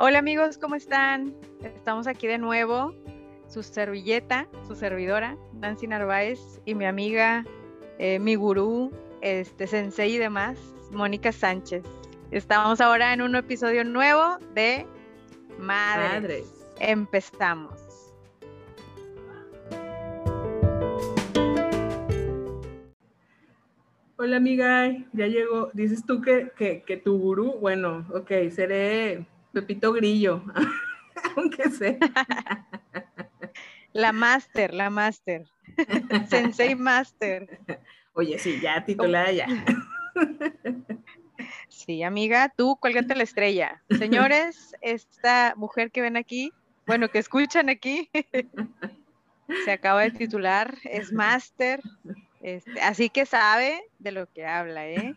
Hola amigos, ¿cómo están? Estamos aquí de nuevo, su servilleta, su servidora, Nancy Narváez, y mi amiga, eh, mi gurú, este, sensei y demás, Mónica Sánchez. Estamos ahora en un episodio nuevo de Madres. Madres. Empezamos. Hola amiga, ya llegó. Dices tú que, que, que tu gurú, bueno, ok, seré Pepito Grillo, aunque sea. La máster, la máster. Sensei Master. Oye, sí, ya titulada ya. Sí, amiga, tú cuélgate la estrella. Señores, esta mujer que ven aquí, bueno, que escuchan aquí, se acaba de titular, es máster, este, así que sabe de lo que habla, ¿eh?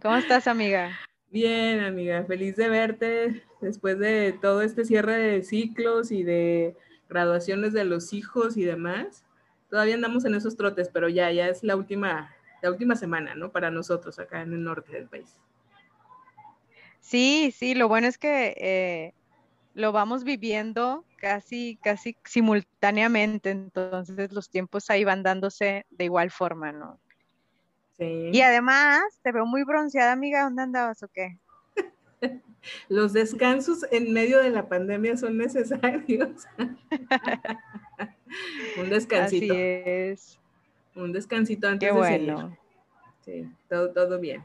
¿Cómo estás, amiga? Bien, amiga, feliz de verte después de todo este cierre de ciclos y de graduaciones de los hijos y demás. Todavía andamos en esos trotes, pero ya, ya es la última, la última semana, ¿no? Para nosotros acá en el norte del país. Sí, sí, lo bueno es que eh, lo vamos viviendo casi, casi simultáneamente, entonces los tiempos ahí van dándose de igual forma, ¿no? Sí. Y además, te veo muy bronceada, amiga, ¿dónde andabas o qué? Los descansos en medio de la pandemia son necesarios. Un descansito. Así es. Un descansito antes Qué de bueno, seguir. Sí, todo, todo bien.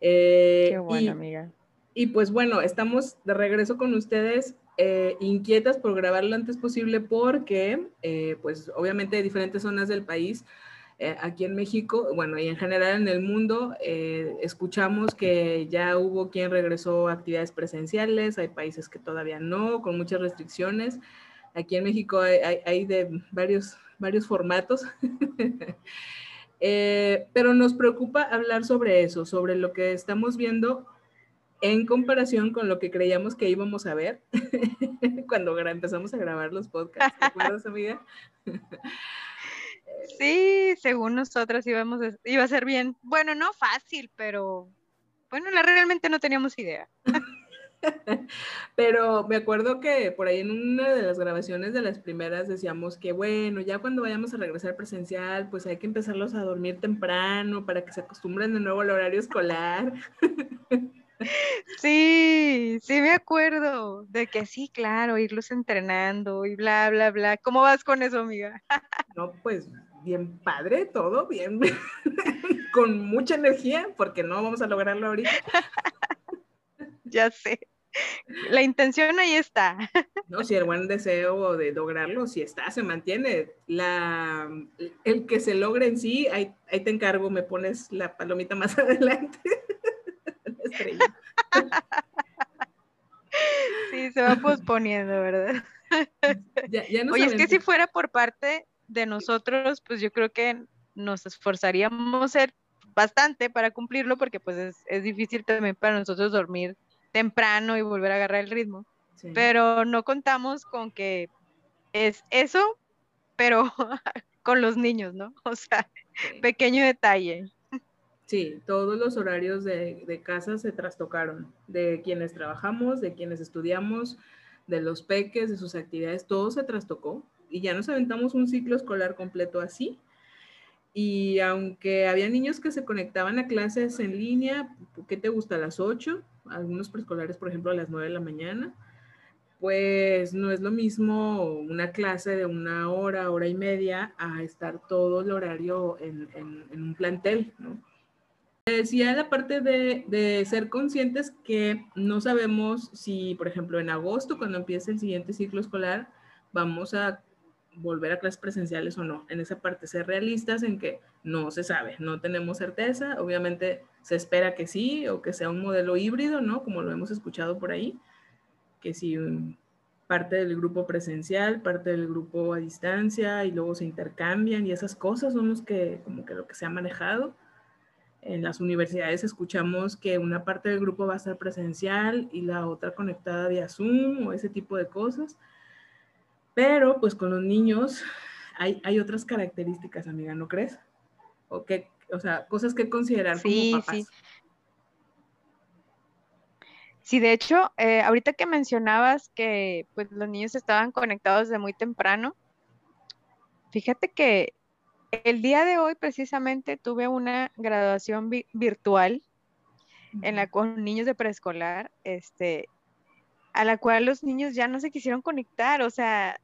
Eh, qué bueno, y, amiga. y pues bueno, estamos de regreso con ustedes, eh, inquietas por grabar lo antes posible porque, eh, pues obviamente de diferentes zonas del país, eh, aquí en México, bueno, y en general en el mundo, eh, escuchamos que ya hubo quien regresó a actividades presenciales, hay países que todavía no, con muchas restricciones. Aquí en México hay, hay- hay de varios, varios formatos. Eh, pero nos preocupa hablar sobre eso, sobre lo que estamos viendo en comparación con lo que creíamos que íbamos a ver cuando empezamos a grabar los podcasts. ¿Te acuerdas, amiga? Sí, según nosotros íbamos a- iba a ser bien, bueno, no fácil, pero bueno, la- realmente no teníamos idea. Pero me acuerdo que por ahí en una de las grabaciones de las primeras decíamos que bueno, ya cuando vayamos a regresar presencial, pues hay que empezarlos a dormir temprano para que se acostumbren de nuevo al horario escolar. Sí, sí me acuerdo de que sí, claro, irlos entrenando y bla, bla, bla. ¿Cómo vas con eso, amiga? No, pues bien padre, todo bien, con mucha energía, porque no vamos a lograrlo ahorita. Ya sé. La intención ahí está. No, si el buen deseo de lograrlo, si está, se mantiene. La, el que se logre en sí, ahí, ahí te encargo, me pones la palomita más adelante. La estrella. Sí, se va posponiendo, ¿verdad? Ya, ya nos Oye, es que si fuera por parte de nosotros, pues yo creo que nos esforzaríamos ser bastante para cumplirlo, porque pues es, es difícil también para nosotros dormir temprano y volver a agarrar el ritmo. Sí. Pero no contamos con que es eso, pero con los niños, ¿no? O sea, Sí. pequeño detalle. Sí, todos los horarios de, de casa se trastocaron, de quienes trabajamos, de quienes estudiamos, de los peques, de sus actividades, todo se trastocó y ya nos aventamos un ciclo escolar completo así. Y aunque había niños que se conectaban a clases en línea, ¿qué te gusta? A las 8, algunos preescolares, por ejemplo, a las 9 de la mañana, pues no es lo mismo una clase de una hora, hora y media, a estar todo el horario en, en- un plantel, ¿no? Decía la parte de, de ser conscientes que no sabemos si, por ejemplo, en agosto, cuando empiece el siguiente ciclo escolar, vamos a volver a clases presenciales o no. En esa parte, ser realistas en que no se sabe, no tenemos certeza. Obviamente se espera que sí o que sea un modelo híbrido, ¿no? Como lo hemos escuchado por ahí, que si parte del grupo presencial, parte del grupo a distancia y luego se intercambian y esas cosas son los que, como que lo que se ha manejado. En las universidades escuchamos que una parte del grupo va a estar presencial y la otra conectada vía Zoom o ese tipo de cosas. Pero pues con los niños hay, hay otras características, amiga, ¿no crees? O, que, o sea, cosas que considerar Sí, como papás. sí. Sí, de hecho, eh, ahorita que mencionabas que pues, los niños estaban conectados desde muy temprano, fíjate que el día de hoy precisamente tuve una graduación virtual en la con niños de preescolar, este, a la cual los niños ya no se quisieron conectar, o sea,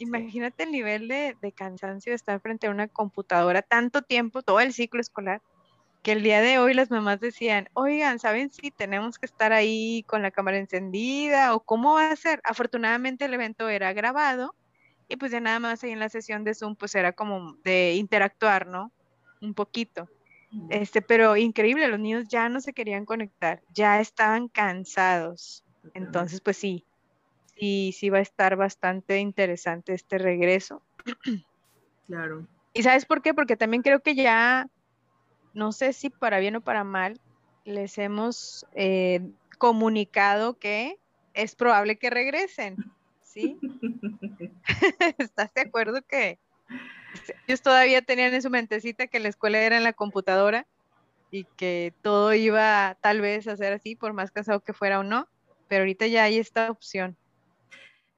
imagínate el nivel de, de cansancio de estar frente a una computadora tanto tiempo, todo el ciclo escolar, que el día de hoy las mamás decían, oigan, ¿saben si tenemos que estar ahí con la cámara encendida o cómo va a ser? Afortunadamente el evento era grabado y pues ya nada más ahí en la sesión de Zoom pues era como de interactuar, ¿no? Un poquito. Este, pero increíble, los niños ya no se querían conectar, ya estaban cansados. Entonces, pues sí, sí, sí va a estar bastante interesante este regreso. Claro. ¿Y sabes por qué? Porque también creo que ya no sé si para bien o para mal, les hemos eh, comunicado que es probable que regresen, ¿sí? ¿Estás de acuerdo que ellos todavía tenían en su mentecita que la escuela era en la computadora y que todo iba tal vez a ser así, por más cansado que fuera o no, pero ahorita ya hay esta opción.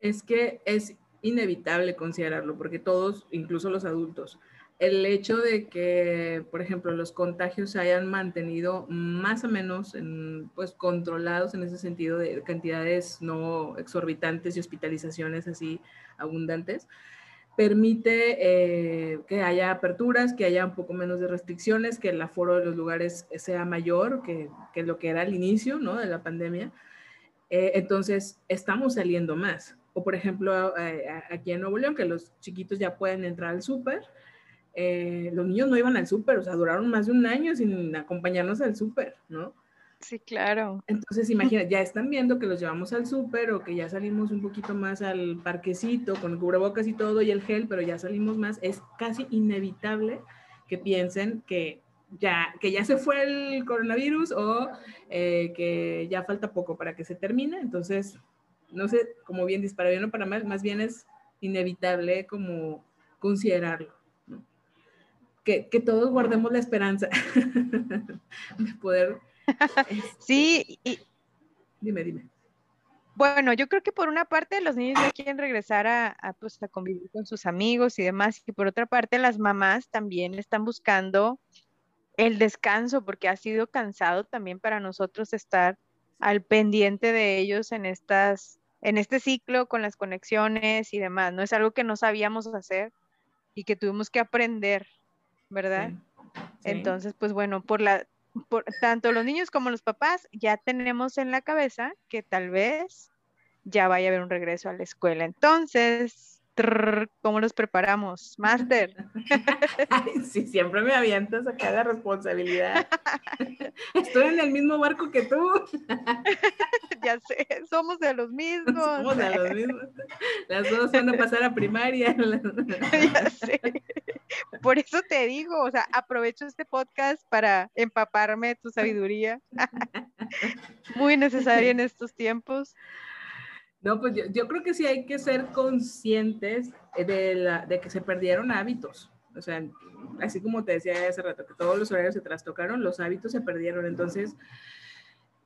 Es que es inevitable considerarlo, porque todos, incluso los adultos, el hecho de que, por ejemplo, los contagios se hayan mantenido más o menos pues, controlados en ese sentido de cantidades no exorbitantes y hospitalizaciones así abundantes, permite eh, que haya aperturas, que haya un poco menos de restricciones, que el aforo de los lugares sea mayor que, lo que era al inicio ¿no? de la pandemia. Eh, entonces, estamos saliendo más. O, por ejemplo, eh, aquí en Nuevo León, que los chiquitos ya pueden entrar al súper, eh, los niños no iban al súper, o sea, duraron más de un año sin acompañarnos al súper, ¿no? Sí, claro. Entonces, imagina, ya están viendo que los llevamos al súper o que ya salimos un poquito más al parquecito con cubrebocas y todo y el gel, pero ya salimos más. Es casi inevitable que piensen que ya, que ya se fue el coronavirus o eh, que ya falta poco para que se termine. Entonces, no sé, como bien disparado, no para más, más bien es inevitable como considerarlo que, todos guardemos la esperanza de poder. sí, y, dime, dime. Bueno, yo creo que por una parte los niños ya quieren regresar a, pues, a convivir con sus amigos y demás, y por otra parte las mamás también están buscando el descanso, porque ha sido cansado también para nosotros estar al pendiente de ellos en estas, en este ciclo con las conexiones y demás. No es algo que no sabíamos hacer y que tuvimos que aprender ¿verdad? Entonces, pues bueno, por la, por tanto los niños como los papás ya tenemos en la cabeza que tal vez ya vaya a haber un regreso a la escuela. Entonces, ¿cómo los preparamos? Master. sí, siempre me avientas acá la responsabilidad. Estoy en el mismo barco que tú. ya sé, somos de los mismos. Somos de los mismos. Las dos van a pasar a primaria. ya sé. Por eso te digo, o sea, aprovecho este podcast para empaparme de tu sabiduría. Muy necesaria en estos tiempos. No, pues yo, creo que sí hay que ser conscientes de, la, de que se perdieron hábitos. O sea, así como te decía hace rato, que todos los horarios se trastocaron, los hábitos se perdieron. Entonces,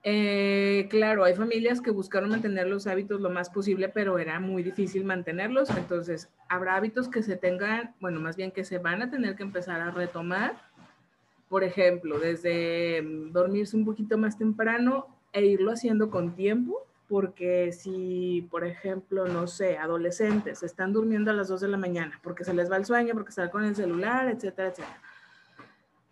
eh, claro, hay familias que buscaron mantener los hábitos lo más posible, pero era muy difícil mantenerlos. Entonces, habrá hábitos que se tengan, bueno, más bien que se van a tener que empezar a retomar. Por ejemplo, desde mm, dormirse un poquito más temprano e irlo haciendo con tiempo, porque si, por ejemplo, no sé, adolescentes están durmiendo a las 2 de la mañana porque se les va el sueño, porque están con el celular, etcétera, etcétera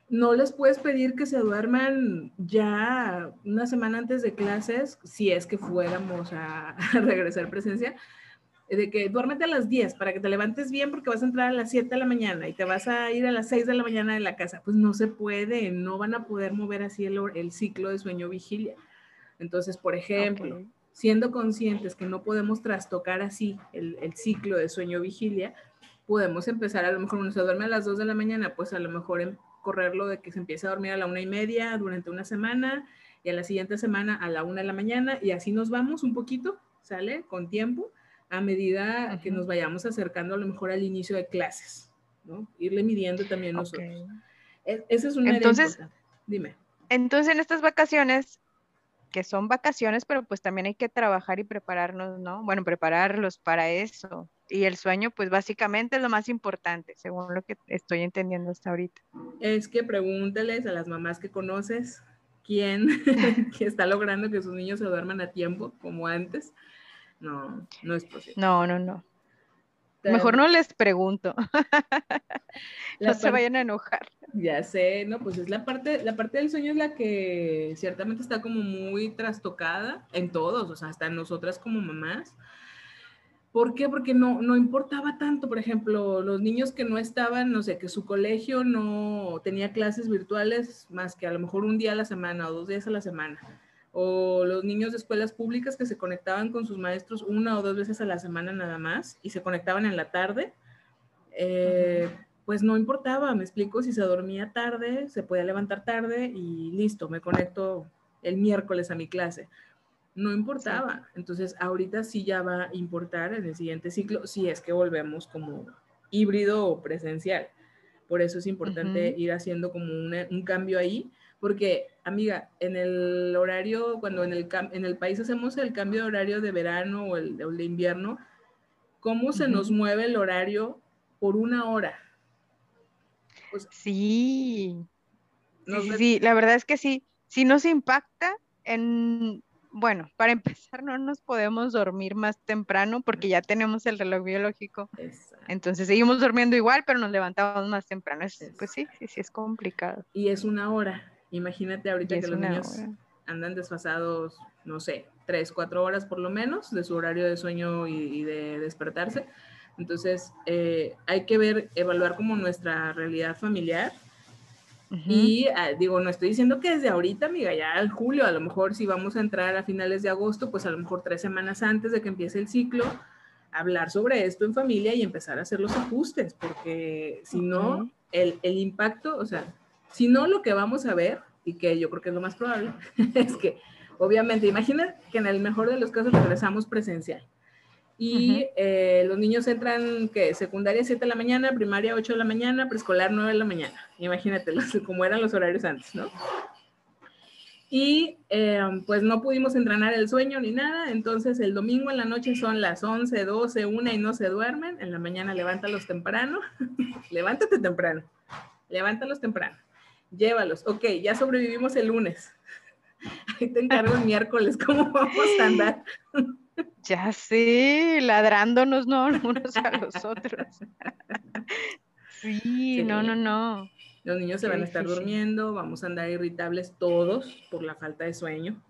no les puedes pedir que se duerman ya una semana antes de clases, si es que fuéramos a, regresar presencia, de que duérmete a las 10 para que te levantes bien porque vas a entrar a las 7 de la mañana y te vas a ir a las 6 de la mañana de la casa. Pues no se puede, no van a poder mover así el, ciclo de sueño-vigilia. Entonces, por ejemplo, siendo conscientes que no podemos trastocar así el, el ciclo de sueño-vigilia, podemos empezar a lo mejor uno se duerme a las 2 de la mañana, pues a lo mejor en, correrlo de que se empiece a dormir a la una y media durante una semana y a la siguiente semana a la una de la mañana y así nos vamos un poquito, ¿sale? Con tiempo, a medida que nos vayamos acercando a lo mejor al inicio de clases, ¿no? Irle midiendo también nosotros. E, esa es una entonces, Dime. Entonces en estas vacaciones que son vacaciones, pero pues también hay que trabajar y prepararnos, ¿no? Bueno, prepararlos para eso. Y el sueño, pues básicamente es lo más importante, según lo que estoy entendiendo hasta ahorita. Es que pregúnteles a las mamás que conoces quién que está logrando que sus niños se duerman a tiempo, como antes. No, no es posible. No, no, no. Mejor no les pregunto. no se vayan a enojar. Ya sé, no, pues es la parte, la parte del sueño es la que ciertamente está como muy trastocada en todos, o sea, hasta en nosotras como mamás. ¿Por qué? Porque no, no importaba tanto, por ejemplo, los niños que no estaban, no sé, que su colegio no tenía clases virtuales más que a lo mejor un día a la semana o dos días a la semana o los niños de escuelas públicas que se conectaban con sus maestros una o dos veces a la semana nada más y se conectaban en la tarde, eh, pues no importaba, me explico, si se dormía tarde, se podía levantar tarde y listo, me conecto el miércoles a mi clase. No importaba. Entonces, ahorita sí ya va a importar en el siguiente ciclo, si es que volvemos como híbrido o presencial. Por eso es importante ir haciendo como un cambio ahí porque, amiga, en el horario, cuando en el, en el país hacemos el cambio de horario de verano o el, de invierno, ¿cómo se nos mueve el horario por una hora? sí. Sí, sí, la verdad es que sí, sí nos impacta en, bueno, para empezar no nos podemos dormir más temprano porque ya tenemos el reloj biológico. Entonces seguimos durmiendo igual, pero nos levantamos más temprano. pues sí, sí, sí es complicado. Y es una hora. Imagínate ahorita que los niños andan desfasados, no sé, tres, cuatro horas por lo menos de su horario de sueño y, de despertarse. Entonces, eh, hay que ver, evaluar como nuestra realidad familiar. Y ah, digo, no estoy diciendo que desde ahorita, amiga, ya en julio, a lo mejor si vamos a entrar a finales de agosto, pues a lo mejor tres semanas antes de que empiece el ciclo, hablar sobre esto en familia y empezar a hacer los ajustes, porque si no, el, el impacto, o sea, si no, lo que vamos a ver, y que yo creo que es lo más probable, es que obviamente, imaginen que en el mejor de los casos regresamos presencial. Y eh, los niños entran, que Secundaria 7 de la mañana, primaria 8 de la mañana, preescolar 9 de la mañana. Imagínate como eran los horarios antes, ¿no? Y eh, pues no pudimos entrenar el sueño ni nada, entonces el domingo en la noche son las 11, 12, 1 y no se duermen. En la mañana levántalos temprano. Levántate temprano. Levántalos temprano llévalos. Ok, ya sobrevivimos el lunes. Ahí te encargo el miércoles, ¿cómo vamos a andar? Ya sé, ladrándonos, ¿no? Unos a los otros. Sí, no, no, no. Los niños se van a estar durmiendo, vamos a andar irritables todos por la falta de sueño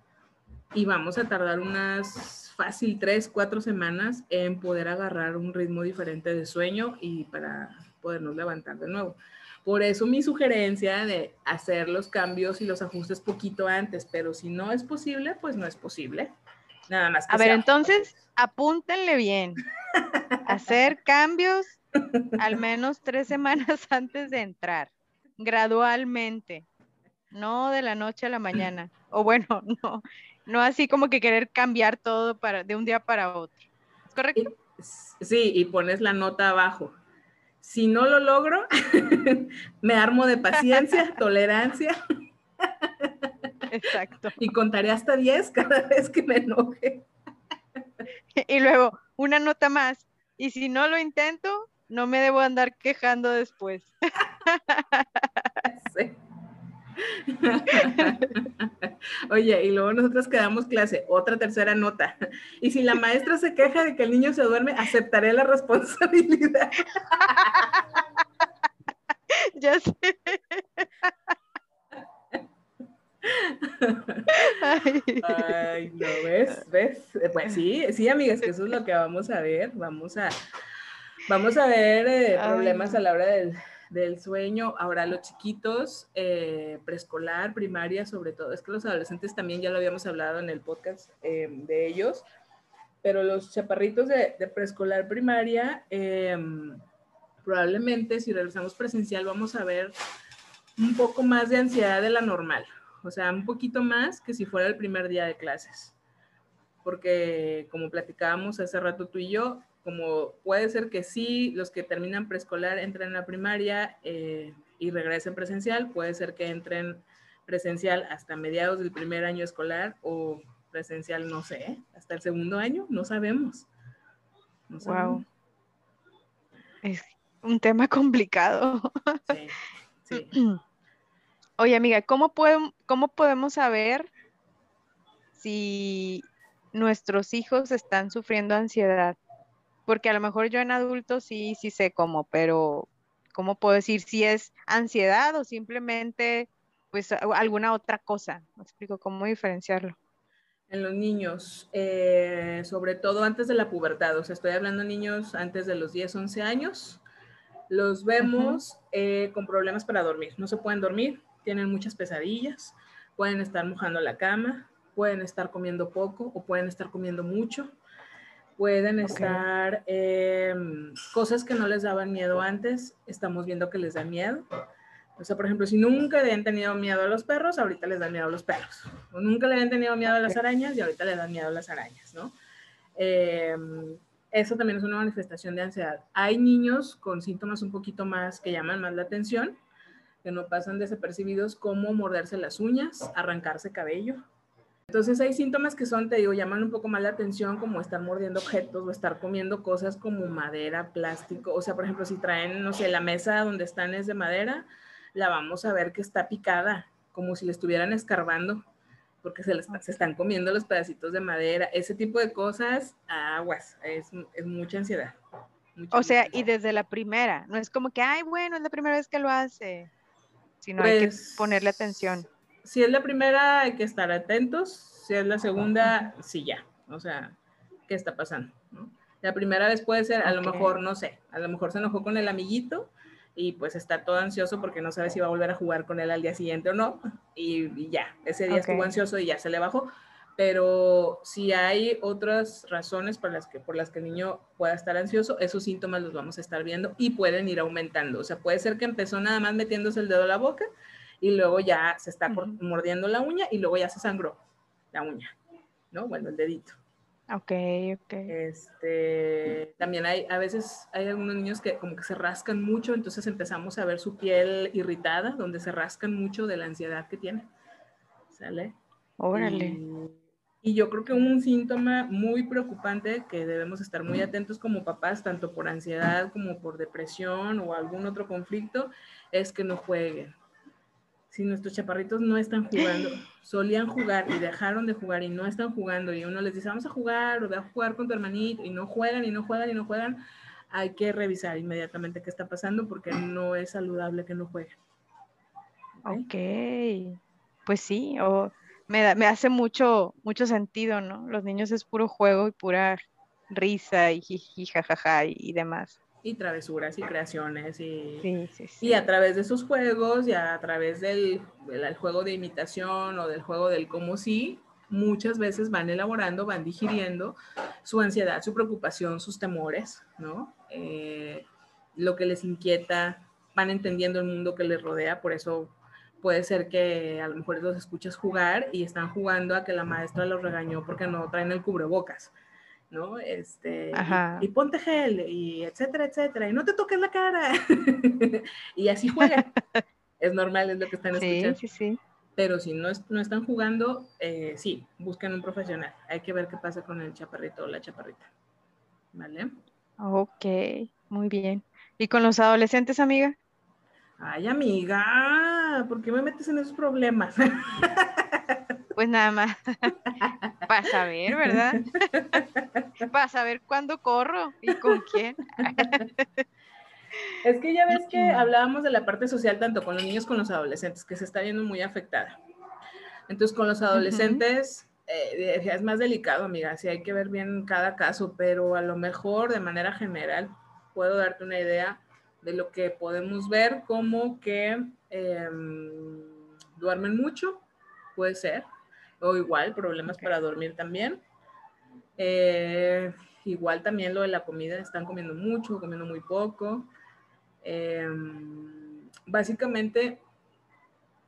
y vamos a tardar unas fácil tres, cuatro semanas en poder agarrar un ritmo diferente de sueño y para podernos levantar de nuevo. Por eso mi sugerencia de hacer los cambios y los ajustes poquito antes, pero si no es posible, pues no es posible. Nada más. a ver, entonces apúntenle bien. hacer cambios al menos tres semanas antes de entrar, gradualmente, no de la noche a la mañana. O bueno, no, no así como que querer cambiar todo para, de un día para otro. ¿Es correcto? Sí, y pones la nota abajo si no lo logro, me armo de paciencia, tolerancia. Exacto. Y contaré hasta 10 cada vez que me enoje. Y luego, una nota más. Y si no lo intento, no me debo andar quejando después. Sí. Oye, y luego nosotros quedamos clase, otra tercera nota. Y si la maestra se queja de que el niño se duerme, aceptaré la responsabilidad. ya sé. Ay. no, ¿ves? ¿Ves? Pues sí, sí, amigas, que eso es lo que vamos a ver. Vamos a, vamos a ver eh, problemas a la hora del, del sueño. Ahora los chiquitos, eh, preescolar, primaria, sobre todo. Es que los adolescentes también ya lo habíamos hablado en el podcast eh, de ellos, pero los chaparritos de, preescolar, primaria, em, probablemente si regresamos presencial vamos a ver un poco más de ansiedad de la normal. O sea, un poquito más que si fuera el primer día de clases. Porque como platicábamos hace rato tú y yo, como puede ser que sí, los que terminan preescolar entren a la primaria eh, y regresen presencial, puede ser que entren presencial hasta mediados del primer año escolar o presencial, no sé, hasta el segundo año, no sabemos. Wow. Es un tema complicado. Sí, Oye, amiga, ¿cómo, ¿cómo podemos saber si nuestros hijos están sufriendo ansiedad? Porque a lo mejor yo en adulto sí, sí sé cómo, pero ¿cómo puedo decir si es ansiedad o simplemente pues alguna otra cosa? Me explico cómo diferenciarlo. En los niños, eh, sobre todo antes de la pubertad, o sea, estoy hablando de niños antes de los 10, 11 años, los vemos eh, con problemas para dormir. No se pueden dormir, tienen muchas pesadillas, pueden estar mojando la cama, pueden estar comiendo poco o pueden estar comiendo mucho, pueden estar em, cosas que no les daban miedo antes, estamos viendo que les da miedo. O sea, por ejemplo, si nunca le habían tenido miedo a los perros, ahorita les dan miedo a los perros. O nunca le habían tenido miedo a las arañas y ahorita les dan miedo a las arañas, ¿no? Em, eso también es una manifestación de ansiedad. Hay niños con síntomas un poquito más que llaman más la atención, que no pasan desapercibidos, como morderse las uñas, arrancarse cabello. Entonces hay síntomas que son, te digo, llaman un poco más la atención, como estar mordiendo objetos o estar comiendo cosas como madera, plástico. O sea, por ejemplo, si traen, no sé, la mesa donde están es de madera, la vamos a ver que está picada, como si le estuvieran escarbando, porque se, se están comiendo los pedacitos de madera. Ese tipo de cosas, aguas, es, es mucha ansiedad. o sea, y desde la primera, no es como que, ay, bueno, es la primera vez que lo hace sino hay que pues, ponerle atención. Si es la primera, hay que estar atentos. Si es la segunda, sí ya. O sea, ¿qué está pasando? La primera vez puede ser, a lo mejor, no sé, a lo mejor se enojó con el amiguito y pues está todo ansioso porque no sabe si va a volver a jugar con él al día siguiente o no. Y, ya, ese día estuvo ansioso y ya se le bajó pero si hay otras razones por las, que, por las que el niño pueda estar ansioso, esos síntomas los vamos a estar viendo y pueden ir aumentando. O sea, puede ser que empezó nada más metiéndose el dedo a la boca y luego ya se está mordiendo la uña y luego ya se sangró la uña, ¿no? Bueno, el dedito. Ok, ok. Este, también hay, a veces hay algunos niños que como que se rascan mucho, entonces empezamos a ver su piel irritada, donde se rascan mucho de la ansiedad que tiene. ¿Sale? Órale. Y yo creo que un síntoma muy preocupante que debemos estar muy atentos como papás, tanto por ansiedad como por depresión o algún otro conflicto, es que no jueguen. Si nuestros chaparritos no están jugando, solían jugar y dejaron de jugar y no están jugando y uno les dice, vamos a jugar o ve a jugar con tu hermanito y no juegan y no juegan y no juegan, hay que revisar inmediatamente qué está pasando porque no es saludable que no jueguen. Ok, pues sí, o me, me hace mucho, mucho sentido, ¿no? Los niños es puro juego y pura risa y jiji, y, demás. Y travesuras y creaciones y, y a través de esos juegos y a través del, del, juego de imitación o del juego del como sí, muchas veces van elaborando, van digiriendo su ansiedad, su preocupación, sus temores, ¿no? Eh, lo que les inquieta, van entendiendo el mundo que les rodea, por eso puede ser que a lo mejor los escuchas jugar y están jugando a que la maestra los regañó porque no traen el cubrebocas, ¿no? Este, y, ponte gel, y etcétera, etcétera, y no te toques la cara. y así juegan. es normal, es lo que están escuchando. Sí, sí, sí. Pero si no, no están jugando, eh, sí, busquen un profesional. Hay que ver qué pasa con el chaparrito o la chaparrita. ¿Vale? Ok, muy bien. ¿Y con los adolescentes, amiga? Ay, amiga, ¿por qué me metes en esos problemas? Pues nada más, para saber, ¿verdad? para saber cuándo corro y con quién. es que ya ves que hablábamos de la parte social tanto con los niños como con los adolescentes, que se está viendo muy afectada. Entonces, con los adolescentes eh, es más delicado, amiga, sí hay que ver bien cada caso, pero a lo mejor de manera general puedo darte una idea de lo que podemos ver como que em, duermen mucho, puede ser, o igual problemas para dormir también. Eh, igual también lo de la comida, están comiendo mucho, comiendo muy poco. Em, básicamente,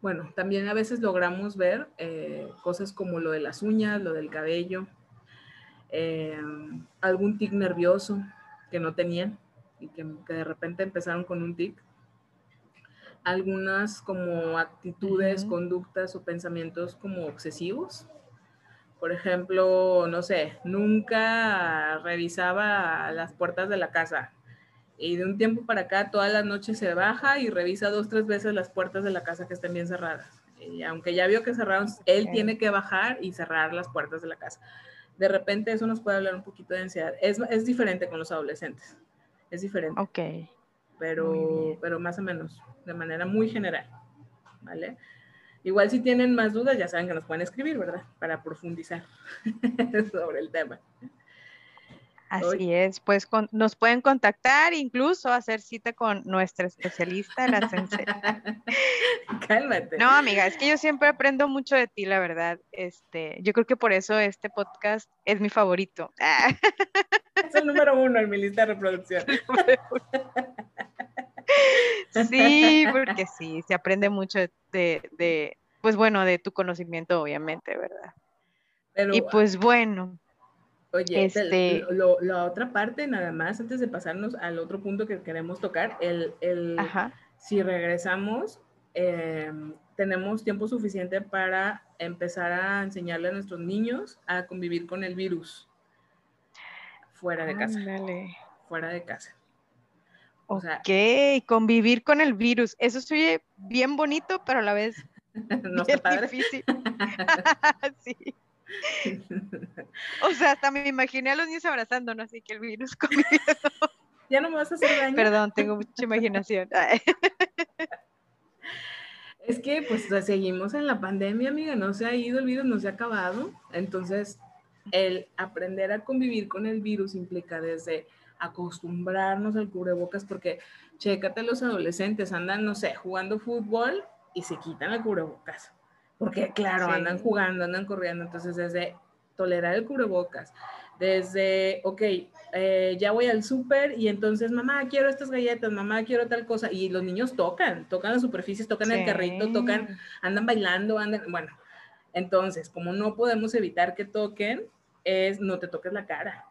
bueno, también a veces logramos ver eh, cosas como lo de las uñas, lo del cabello, em, algún tic nervioso que no tenían y que, de repente empezaron con un tic. Algunas como actitudes, conductas o pensamientos como obsesivos. Por ejemplo, no sé, nunca revisaba las puertas de la casa. Y de un tiempo para acá, todas las noches se baja y revisa dos, tres veces las puertas de la casa que estén bien cerradas. Y aunque ya vio que cerraron, él tiene que bajar y cerrar las puertas de la casa. De repente eso nos puede hablar un poquito de ansiedad. Es, es diferente con los adolescentes. Es diferente. Ok pero, pero más o menos, de manera muy general, ¿vale? Igual si tienen más dudas, ya saben que nos pueden escribir, ¿verdad? Para profundizar sobre el tema. Así es, pues nos pueden contactar, incluso hacer cita con nuestra especialista, la sensei. Cálmate. No, amiga, es que yo siempre aprendo mucho de ti, la verdad. Este, yo creo que por eso este podcast es mi favorito. Es el número uno en mi lista de reproducción. Sí, porque sí, se aprende mucho de, pues bueno, de tu conocimiento, obviamente, ¿verdad? y pues bueno. Oye, este... la otra parte, nada más, antes de pasarnos al otro punto que queremos tocar, el, el si regresamos, em, tenemos tiempo suficiente para empezar a enseñarle a nuestros niños a convivir con el virus fuera de casa. Fuera de casa. O ok, convivir con el virus. Eso soy bien bonito, pero a la vez no bien difícil. sí. O sea, hasta me imaginé a los niños abrazándonos, así que el virus conviviendo. Ya no me vas a hacer daño. Perdón, tengo mucha imaginación. Es que pues seguimos en la pandemia, amiga, no se ha ido el virus, no se ha acabado. Entonces, el aprender a convivir con el virus implica desde acostumbrarnos al cubrebocas porque chécate los adolescentes andan, no sé, jugando fútbol y se quitan el cubrebocas. Porque claro, andan jugando, andan corriendo, entonces desde tolerar el cubrebocas, desde, ok, eh, ya voy al súper y entonces, mamá, quiero estas galletas, mamá, quiero tal cosa, y los niños tocan, tocan las superficies, tocan el carrito, tocan, andan bailando, andan, bueno, entonces, como no podemos evitar que toquen, es no te toques la cara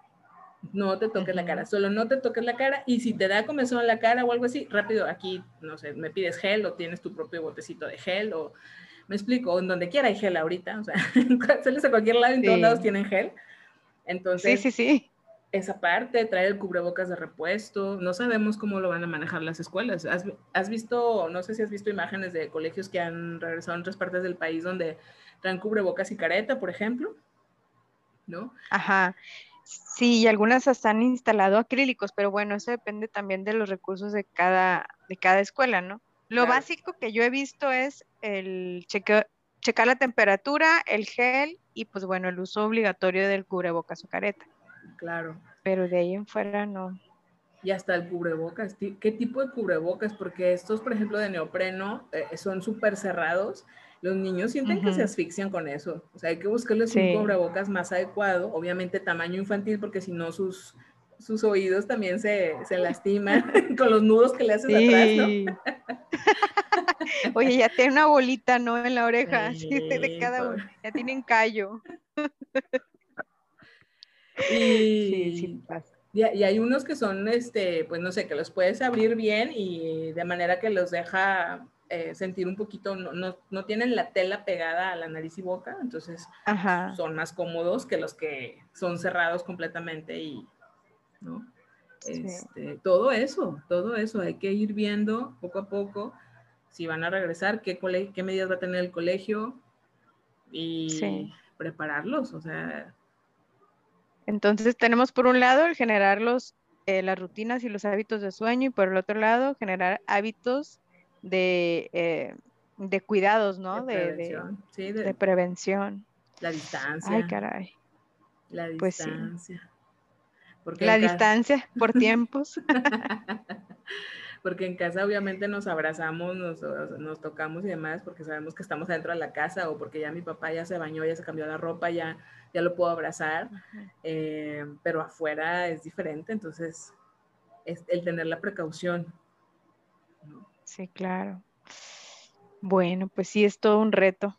no te toques la cara, solo no te toques la cara y si te da comezón en la cara o algo así, rápido aquí, no sé, me pides gel o tienes tu propio botecito de gel o me explico, en donde quiera hay gel ahorita, o sea, sales a cualquier lado, en todos lados tienen gel. Entonces, sí, sí, sí. Esa parte, traer el cubrebocas de repuesto, no sabemos cómo lo van a manejar las escuelas. ¿Has, has visto, no sé si has visto imágenes de colegios que han regresado en otras partes del país donde traen cubrebocas y careta, por ejemplo? ¿No? Ajá. Sí, y algunas hasta han instalado acrílicos, pero bueno, eso depende también de los recursos de cada, de cada escuela, ¿no? Lo básico que yo he visto es el checar la temperatura, el gel y pues bueno, el uso obligatorio del cubrebocas o careta. Claro. Pero de ahí en fuera no. Y hasta el cubrebocas, ¿qué tipo de cubrebocas? Porque estos, por ejemplo, de neopreno eh, son súper cerrados los niños sienten que se asfixian con eso. O sea, hay que buscarles un cubrebocas más adecuado, obviamente tamaño infantil, porque si no sus, sus oídos también se, se lastiman con los nudos que le haces atrás, ¿no? Oye, ya tiene una bolita, ¿no? En la oreja, así de cada uno. Ya tienen callo. Y, y, y, hay unos que son, este, pues no sé, que los puedes abrir bien y de manera que los deja eh, sentir un poquito, no, no, tienen la tela pegada a la nariz y boca, entonces son más cómodos que los que son cerrados completamente y, ¿no? Este, todo eso, todo eso, hay que ir viendo poco a poco si van a regresar, qué, qué medidas va a tener el colegio y prepararlos, o sea. Entonces tenemos por un lado el generar los, eh, las rutinas y los hábitos de sueño y por el otro lado generar hábitos de, eh, de cuidados, ¿no? De prevención. De, de, prevención. La distancia. Ay, caray. La distancia. Pues Porque la distancia por tiempos. porque en casa obviamente nos abrazamos, nos, nos, tocamos y demás, porque sabemos que estamos dentro de la casa o porque ya mi papá ya se bañó, ya se cambió la ropa, ya, ya lo puedo abrazar, eh, pero afuera es diferente, entonces es el tener la precaución. Sí, claro. Bueno, pues sí, es todo un reto.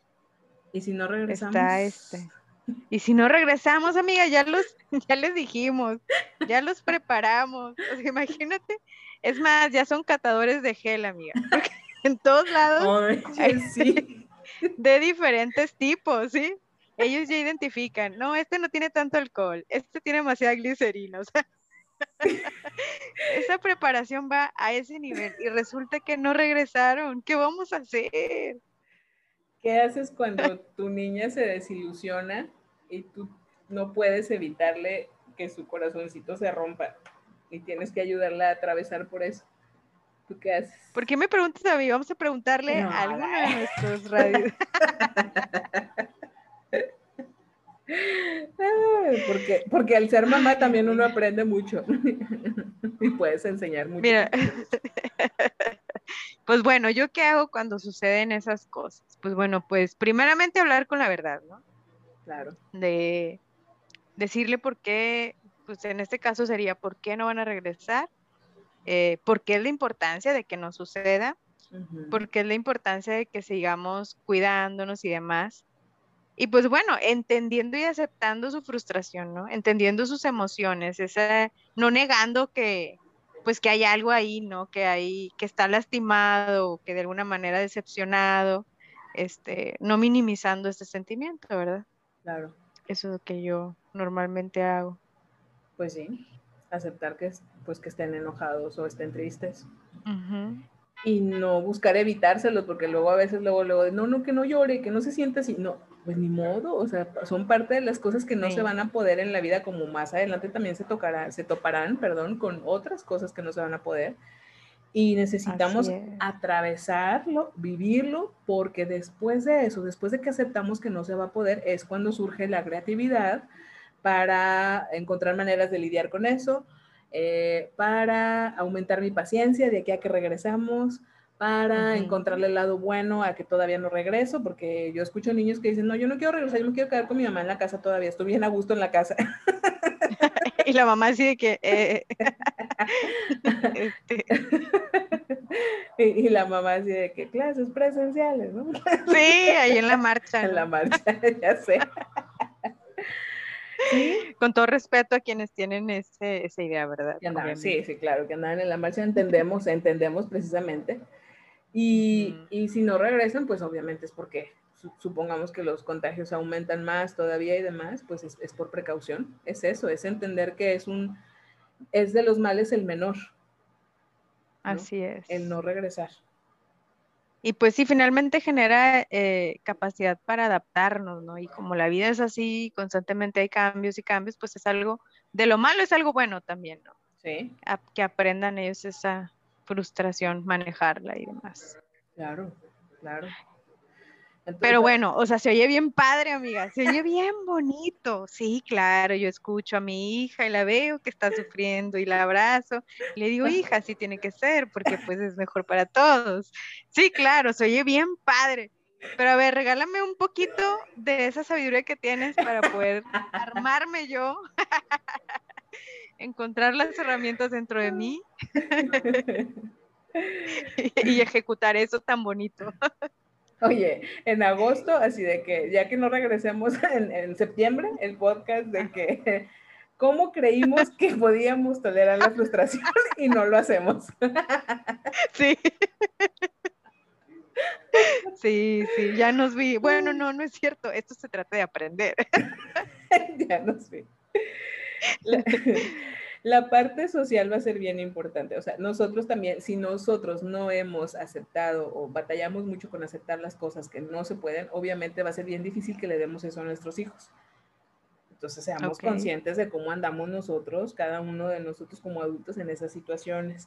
¿Y si no regresamos? Está este. Y si no regresamos, amiga, ya los, ya les dijimos, ya los preparamos. imagínate, es más, ya son catadores de gel, amiga. en todos lados. sí. De diferentes tipos, ¿sí? Ellos ya identifican, no, este no tiene tanto alcohol, este tiene demasiada glicerina, o sea, esa preparación va a ese nivel y resulta que no regresaron, ¿qué vamos a hacer? ¿Qué haces cuando tu niña se desilusiona y tú no puedes evitarle que su corazoncito se rompa y tienes que ayudarla a atravesar por eso? ¿Tú qué haces? ¿Por qué me preguntas a mí? Vamos a preguntarle a alguno de nuestros radios. porque, porque al ser mamá también uno aprende mucho y puedes enseñar mucho. Mira, pues bueno, ¿yo qué hago cuando suceden esas cosas? Pues bueno, pues primeramente hablar con la verdad, ¿no? Claro. De decirle por qué, pues en este caso sería por qué no van a regresar, eh, por qué es la importancia de que no suceda, por qué es la importancia de que sigamos cuidándonos y demás. Y pues bueno, entendiendo y aceptando su frustración, ¿no? Entendiendo sus emociones, esa, no negando que, pues que hay algo ahí, ¿no? Que hay, que está lastimado, que de alguna manera decepcionado, este, no minimizando este sentimiento, ¿verdad? Claro. Eso es lo que yo normalmente hago. Pues sí, aceptar que, pues, que estén enojados o estén tristes y no buscar evitárselos, porque luego a veces luego, luego, no, no, que no llore, que no se sienta así, no, pues ni modo, o sea, son parte de las cosas que no se van a poder en la vida, como más adelante también se tocará, se toparán, perdón, con otras cosas que no se van a poder. Y necesitamos atravesarlo, vivirlo, porque después de eso, después de que aceptamos que no se va a poder, es cuando surge la creatividad para encontrar maneras de lidiar con eso, eh, para aumentar mi paciencia de aquí a que regresamos, para encontrarle el lado bueno a que todavía no regreso, porque yo escucho niños que dicen, no, yo no quiero regresar, yo me quiero quedar con mi mamá en la casa todavía, estoy bien a gusto en la casa. y la mamá así de que... Eh, este. y, la mamá así de que clases presenciales, ¿no? sí, ahí en la marcha. En la marcha, ya sé. Con todo respeto a quienes tienen ese, esa idea, ¿verdad? sí, sí, claro, que andan en la marcha, entendemos, entendemos precisamente. Y, y, si no regresan, pues obviamente es porque supongamos que los contagios aumentan más todavía y demás, pues es, es, por precaución. Es eso, es entender que es un, es de los males el menor. Así es. El no regresar. Y pues sí, finalmente genera eh, capacidad para adaptarnos, ¿no? Y como la vida es así, constantemente hay cambios y cambios, pues es algo, de lo malo es algo bueno también, ¿no? Sí. que aprendan ellos esa frustración, manejarla y demás. Claro, claro. Pero bueno, o sea, se oye bien padre, amiga, se oye bien bonito. Sí, claro, yo escucho a mi hija y la veo que está sufriendo y la abrazo. Y le digo, hija, sí tiene que ser, porque pues es mejor para todos. Sí, claro, se oye bien padre. Pero a ver, regálame un poquito de esa sabiduría que tienes para poder armarme yo, encontrar las herramientas dentro de mí y ejecutar eso tan bonito. Oye, en agosto, así de que ya que no regresemos en, septiembre, el podcast de que cómo creímos que podíamos tolerar la frustración y no lo hacemos. Sí. Sí, sí, ya nos vi. Bueno, no, no es cierto. Esto se trata de aprender. Ya nos vi la parte social va a ser bien importante. O sea, nosotros también, si nosotros no hemos aceptado o batallamos mucho con aceptar las cosas que no se pueden, obviamente va a ser bien difícil que le demos eso a nuestros hijos. Entonces, seamos conscientes de cómo andamos nosotros, cada uno de nosotros como adultos en esas situaciones.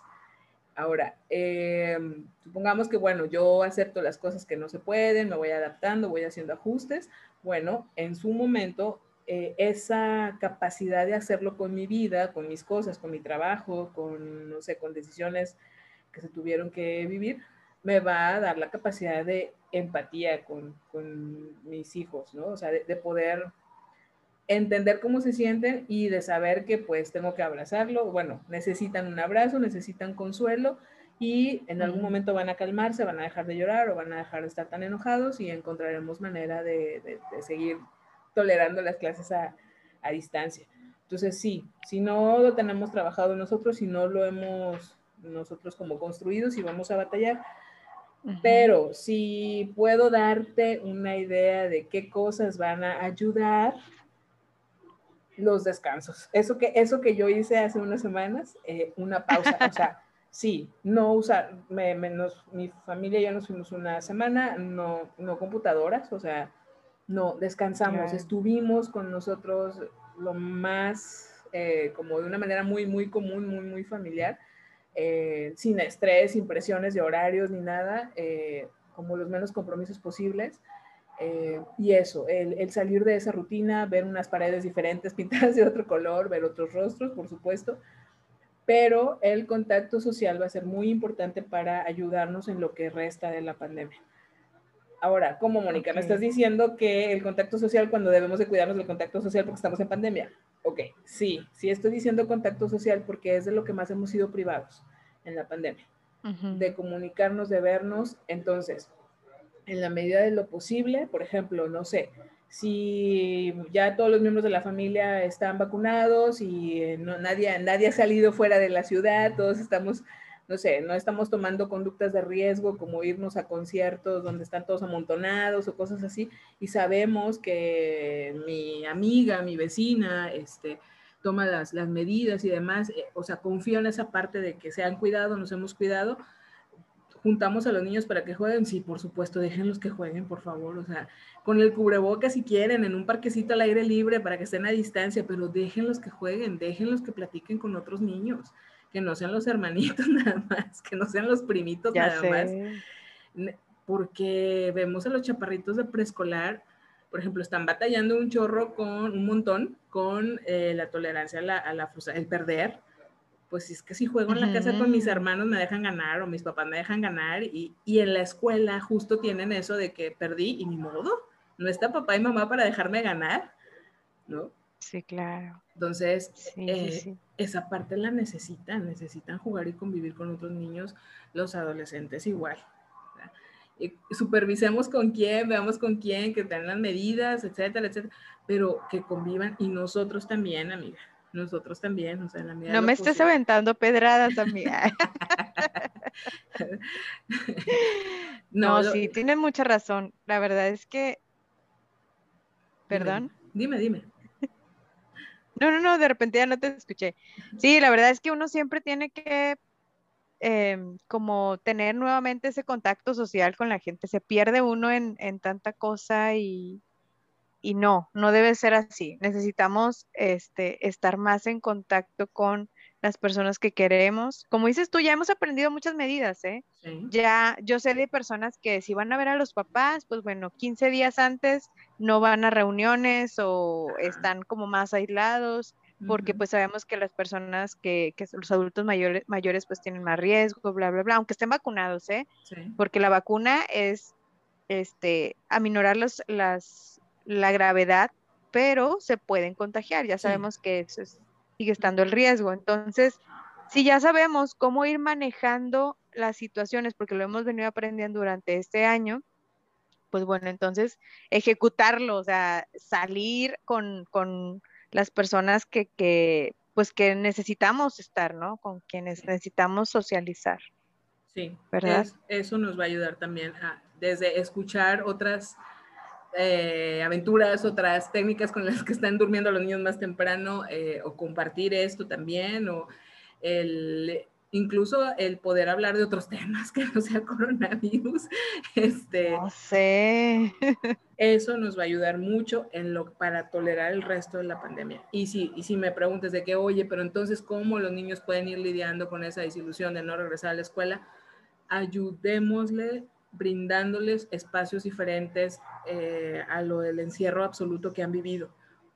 Ahora, em, supongamos que, bueno, yo acepto las cosas que no se pueden, me voy adaptando, voy haciendo ajustes. Bueno, en su momento eh, esa capacidad de hacerlo con mi vida, con mis cosas, con mi trabajo, con, no sé, con decisiones que se tuvieron que vivir, me va a dar la capacidad de empatía con, con mis hijos, ¿no? O sea, de, poder entender cómo se sienten y de saber que pues tengo que abrazarlo, bueno, necesitan un abrazo, necesitan consuelo y en algún momento van a calmarse, van a dejar de llorar o van a dejar de estar tan enojados y encontraremos manera de, de, de seguir tolerando las clases a, a distancia. Entonces, sí, si no lo tenemos trabajado nosotros, si no lo hemos nosotros como construido, si vamos a batallar, Pero si puedo darte una idea de qué cosas van a ayudar, los descansos. Eso que, eso que yo hice hace unas semanas, eh, una pausa, o sea, sí, no usar, menos, mi familia y yo nos fuimos una semana, no, no computadoras, o sea, no, descansamos, estuvimos con nosotros lo más, eh, como de una manera muy, muy común, muy, muy familiar, eh, sin estrés, sin presiones de horarios ni nada, como los menos compromisos posibles. Eh, y eso, el, salir de esa rutina, ver unas paredes diferentes pintadas de otro color, ver otros rostros, por supuesto, pero el contacto social va a ser muy importante para ayudarnos en lo que resta de la pandemia. Ahora, ¿cómo, Mónica? Me estás diciendo que el contacto social, cuando debemos de cuidarnos del contacto social porque estamos en pandemia. Ok, sí, sí estoy diciendo contacto social porque es de lo que más hemos sido privados en la pandemia, de comunicarnos, de vernos. Entonces, en la medida de lo posible, por ejemplo, no sé, si ya todos los miembros de la familia están vacunados y eh, no, nadie, nadie ha salido fuera de la ciudad, todos estamos, no sé, no estamos tomando conductas de riesgo como irnos a conciertos donde están todos amontonados o cosas así, y sabemos que mi amiga, mi vecina, este, toma las, las medidas y demás, eh, o sea, confío en esa parte de que se han cuidado, nos hemos cuidado, juntamos a los niños para que jueguen, sí, por supuesto, déjenlos que jueguen, por favor, o sea, con el cubrebocas si quieren, en un parquecito al aire libre para que estén a distancia, pero déjenlos que jueguen, déjenlos que platiquen con otros niños, que no sean los hermanitos nada más, que no sean los primitos nada más, porque vemos a los chaparritos de preescolar, por ejemplo, están batallando un chorro con un montón con eh, la tolerancia a la, a la el perder, pues es que si juego en la casa con mis hermanos me dejan ganar o mis papás me dejan ganar y, en la escuela justo tienen eso de que perdí y ni modo, no está papá y mamá para dejarme ganar, ¿no? Sí, claro. Entonces, eh, esa parte la necesitan, necesitan jugar y convivir con otros niños, los adolescentes igual. Y supervisemos con quién, veamos con quién, que tengan las medidas, etcétera, etcétera, pero que convivan y nosotros también, amiga nosotros también, o sea, en la No me estés aventando pedradas, amiga. no, sí, tienes mucha razón. La verdad es que. Perdón. Dime, dime. No, no, no, de repente ya no te escuché. Sí, la verdad es que uno siempre tiene que em, como tener nuevamente ese contacto social con la gente. Se pierde uno en, en tanta cosa y, y no, no debe ser así. Necesitamos este, estar más en contacto con las personas que queremos. Como dices tú, ya hemos aprendido muchas medidas, ¿eh? Ya, yo sé de personas que si van a ver a los papás, pues bueno, 15 días antes no van a reuniones o están como más aislados, porque pues sabemos que las personas que, que los adultos mayores, mayores pues tienen más riesgo, bla, bla, bla, aunque estén vacunados, ¿eh? Porque la vacuna es, este, aminorar los, las la gravedad, pero se pueden contagiar. Ya sabemos que eso sigue estando el riesgo. Entonces, si ya sabemos cómo ir manejando las situaciones, porque lo hemos venido aprendiendo durante este año, pues bueno, entonces ejecutarlo, o sea, salir con, las personas que, que, pues que necesitamos estar, ¿no? Con quienes necesitamos socializar. Sí, ¿verdad? eso nos va a ayudar también a, desde escuchar otras eh, aventuras, otras técnicas con las que están durmiendo los niños más temprano, eh, o compartir esto también, o el, incluso el poder hablar de otros temas que no sea coronavirus. Este, no sé. Eso nos va a ayudar mucho en lo, para tolerar el resto de la pandemia. Y si, y si me preguntas de que, oye, pero entonces, ¿cómo los niños pueden ir lidiando con esa desilusión de no regresar a la escuela? Ayudémosle brindándoles espacios diferentes eh, a lo del encierro absoluto que han vivido,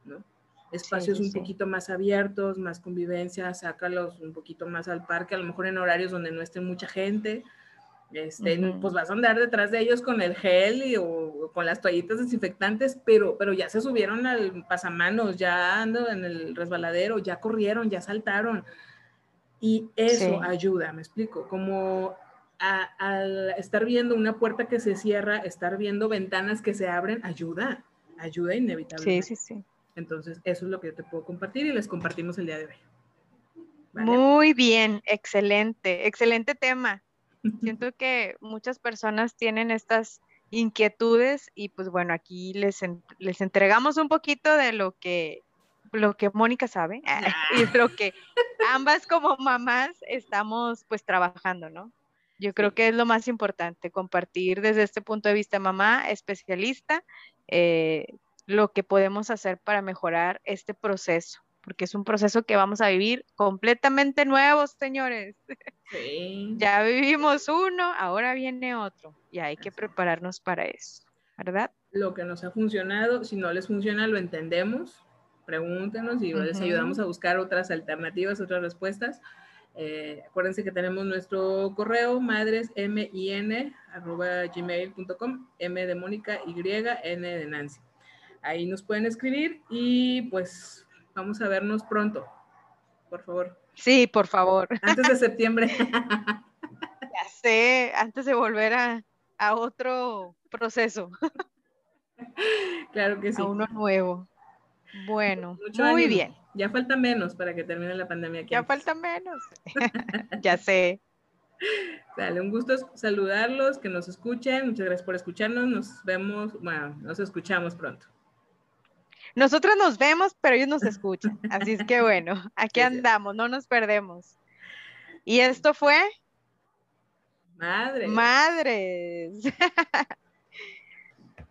¿no? Espacios un poquito más abiertos, más convivencia, sácalos un poquito más al parque, a lo mejor en horarios donde no esté mucha gente, este, pues vas a andar detrás de ellos con el gel y, o, con las toallitas desinfectantes, pero, pero ya se subieron al pasamanos, ya andan en el resbaladero, ya corrieron, ya saltaron. Y eso ayuda, me explico, como al estar viendo una puerta que se cierra, estar viendo ventanas que se abren, ayuda, ayuda inevitablemente. Sí, sí, sí. Entonces, eso es lo que yo te puedo compartir y les compartimos el día de hoy. Muy bien, excelente, excelente tema. Siento que muchas personas tienen estas inquietudes y pues bueno, aquí les, les entregamos un poquito de lo que, lo que Mónica sabe y lo que ambas como mamás estamos pues trabajando, ¿no? Yo creo que es lo más importante, compartir desde este punto de vista mamá, especialista, eh, lo que podemos hacer para mejorar este proceso, porque es un proceso que vamos a vivir completamente nuevo, señores. ya vivimos uno, ahora viene otro y hay que prepararnos para eso, ¿verdad? Lo que nos ha funcionado, si no les funciona, lo entendemos, pregúntenos y les ayudamos a buscar otras alternativas, otras respuestas. Eh, acuérdense que tenemos nuestro correo madresmin arroba gmail.com, M de Mónica, Y, N de Nancy. Ahí nos pueden escribir y pues vamos a vernos pronto, por favor. Sí, por favor. Antes de septiembre. ya sé, antes de volver a, a otro proceso. Claro que sí. A uno nuevo. Bueno, muy bien. Ya falta menos para que termine la pandemia. ya falta menos. ya sé. Dale, un gusto saludarlos, que nos escuchen. Muchas gracias por escucharnos. Nos vemos, bueno, nos escuchamos pronto. Nosotros nos vemos, pero ellos nos escuchan. Así es que bueno, aquí andamos, no nos perdemos. Y esto fue... Madres. Madres.